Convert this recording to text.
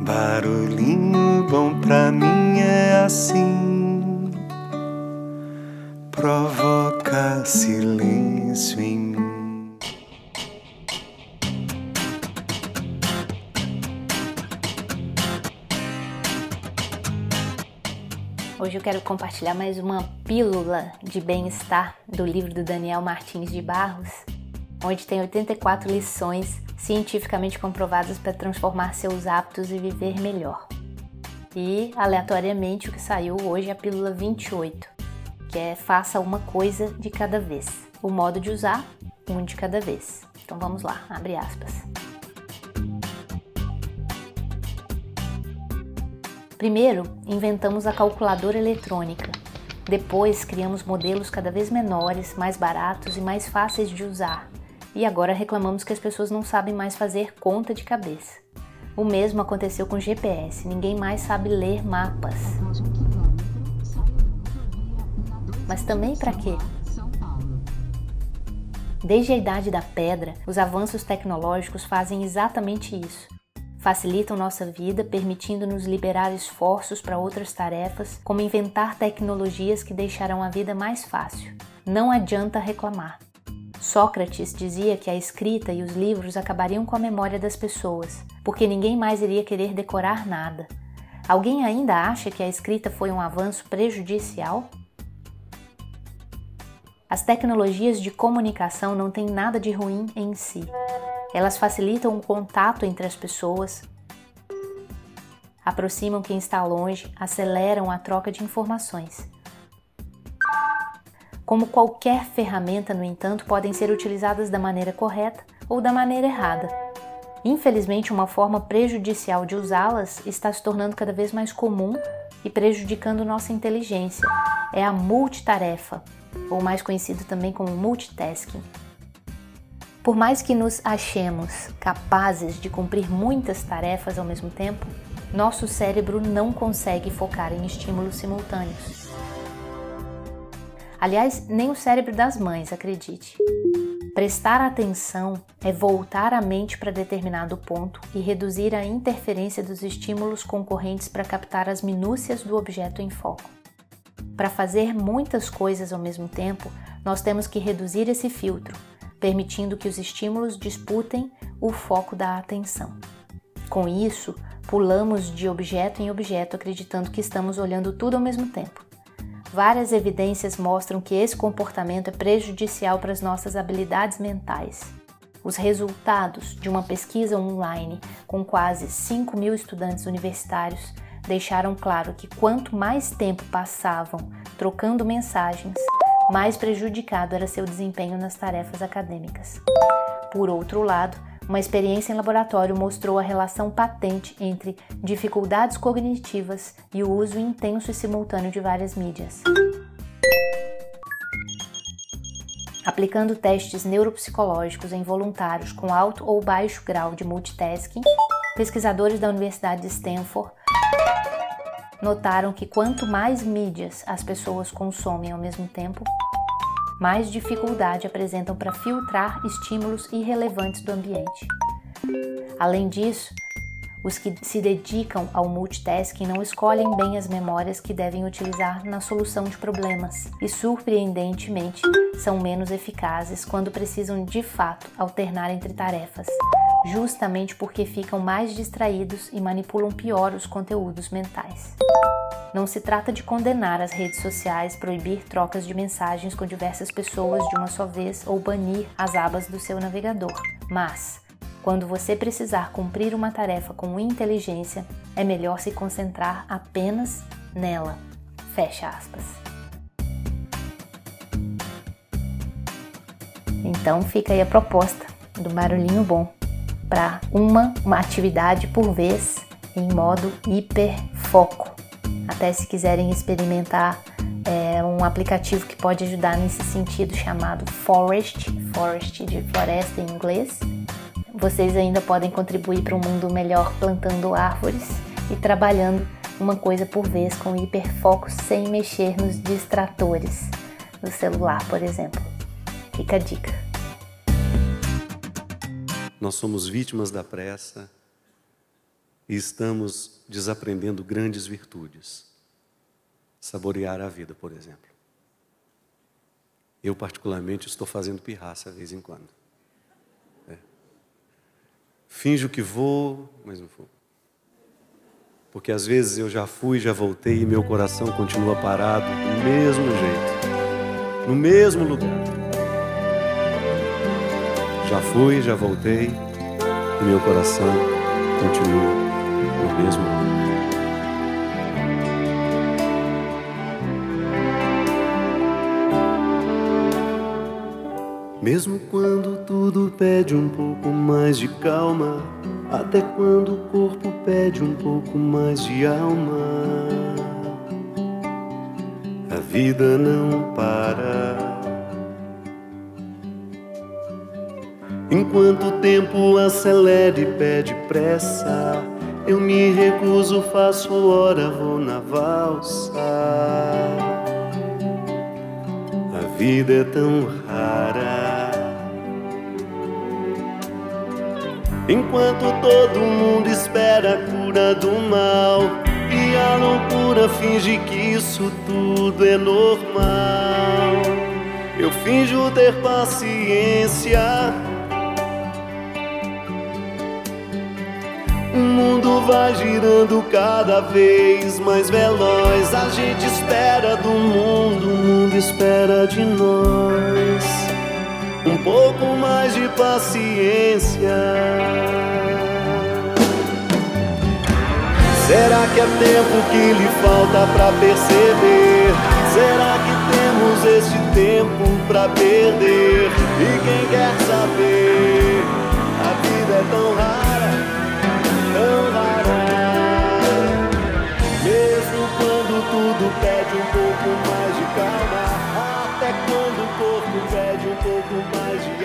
Barulhinho bom pra mim é assim, provoca silêncio em mim. Hoje eu quero compartilhar mais uma pílula de bem-estar do livro do Daniel Martins de Barros, onde tem 84 lições cientificamente comprovadas para transformar seus hábitos e viver melhor. E, aleatoriamente, o que saiu hoje é a pílula 28, que é faça uma coisa de cada vez. O modo de usar, um de cada vez. Então vamos lá, abre aspas. Primeiro, inventamos a calculadora eletrônica. Depois, criamos modelos cada vez menores, mais baratos e mais fáceis de usar, e agora reclamamos que as pessoas não sabem mais fazer conta de cabeça. O mesmo aconteceu com GPS, ninguém mais sabe ler mapas. Mas também para quê? Desde a idade da pedra, os avanços tecnológicos fazem exatamente isso. Facilitam nossa vida, permitindo-nos liberar esforços para outras tarefas, como inventar tecnologias que deixarão a vida mais fácil. Não adianta reclamar. Sócrates dizia que a escrita e os livros acabariam com a memória das pessoas, porque ninguém mais iria querer decorar nada. Alguém ainda acha que a escrita foi um avanço prejudicial? As tecnologias de comunicação não têm nada de ruim em si. Elas facilitam o contato entre as pessoas, aproximam quem está longe, aceleram a troca de informações. Como qualquer ferramenta, no entanto, podem ser utilizadas da maneira correta ou da maneira errada. Infelizmente, uma forma prejudicial de usá-las está se tornando cada vez mais comum e prejudicando nossa inteligência. É a multitarefa, ou mais conhecido também como multitasking. Por mais que nos achemos capazes de cumprir muitas tarefas ao mesmo tempo, nosso cérebro não consegue focar em estímulos simultâneos. Aliás, nem o cérebro das mães, acredite. Prestar atenção é voltar a mente para determinado ponto e reduzir a interferência dos estímulos concorrentes para captar as minúcias do objeto em foco. Para fazer muitas coisas ao mesmo tempo, nós temos que reduzir esse filtro, permitindo que os estímulos disputem o foco da atenção. Com isso, pulamos de objeto em objeto acreditando que estamos olhando tudo ao mesmo tempo. Várias evidências mostram que esse comportamento é prejudicial para as nossas habilidades mentais. Os resultados de uma pesquisa online com quase 5 mil estudantes universitários deixaram claro que quanto mais tempo passavam trocando mensagens, mais prejudicado era seu desempenho nas tarefas acadêmicas. Por outro lado, uma experiência em laboratório mostrou a relação patente entre dificuldades cognitivas e o uso intenso e simultâneo de várias mídias. Aplicando testes neuropsicológicos em voluntários com alto ou baixo grau de multitasking, pesquisadores da Universidade de Stanford notaram que quanto mais mídias as pessoas consomem ao mesmo tempo, mais dificuldade apresentam para filtrar estímulos irrelevantes do ambiente. Além disso, os que se dedicam ao multitasking não escolhem bem as memórias que devem utilizar na solução de problemas e, surpreendentemente, são menos eficazes quando precisam de fato alternar entre tarefas, justamente porque ficam mais distraídos e manipulam pior os conteúdos mentais. Não se trata de condenar as redes sociais, proibir trocas de mensagens com diversas pessoas de uma só vez ou banir as abas do seu navegador, mas quando você precisar cumprir uma tarefa com inteligência, é melhor se concentrar apenas nela. Fecha aspas. Então fica aí a proposta do barulhinho bom para uma, uma atividade por vez em modo hiperfoco. Até se quiserem experimentar é, um aplicativo que pode ajudar nesse sentido chamado Forest, Forest de floresta em inglês. Vocês ainda podem contribuir para um mundo melhor plantando árvores e trabalhando uma coisa por vez com hiperfoco sem mexer nos distratores do celular, por exemplo. Fica a dica. Nós somos vítimas da pressa, e estamos desaprendendo grandes virtudes. Saborear a vida, por exemplo. Eu, particularmente, estou fazendo pirraça de vez em quando. É. Finjo que vou, mas não vou. Porque às vezes eu já fui, já voltei e meu coração continua parado do mesmo jeito, no mesmo lugar. Já fui, já voltei e meu coração continua no mesmo lugar. Mesmo quando tudo pede um pouco mais de calma até quando o corpo pede um pouco mais de alma. A vida não para. Enquanto o tempo acelera e pede pressa, eu me recuso, faço hora, vou na valsa. A vida é tão rara. Enquanto todo mundo espera a cura do mal e a loucura finge que isso tudo é normal. Eu finjo ter paciência. O mundo vai girando cada vez mais veloz. A gente espera do mundo, o mundo espera de nós um pouco mais de paciência. Será que é tempo que lhe falta para perceber? Será que temos este tempo para perder? E quem quer saber? A vida é tão rara, tão rara. Pouco mais de.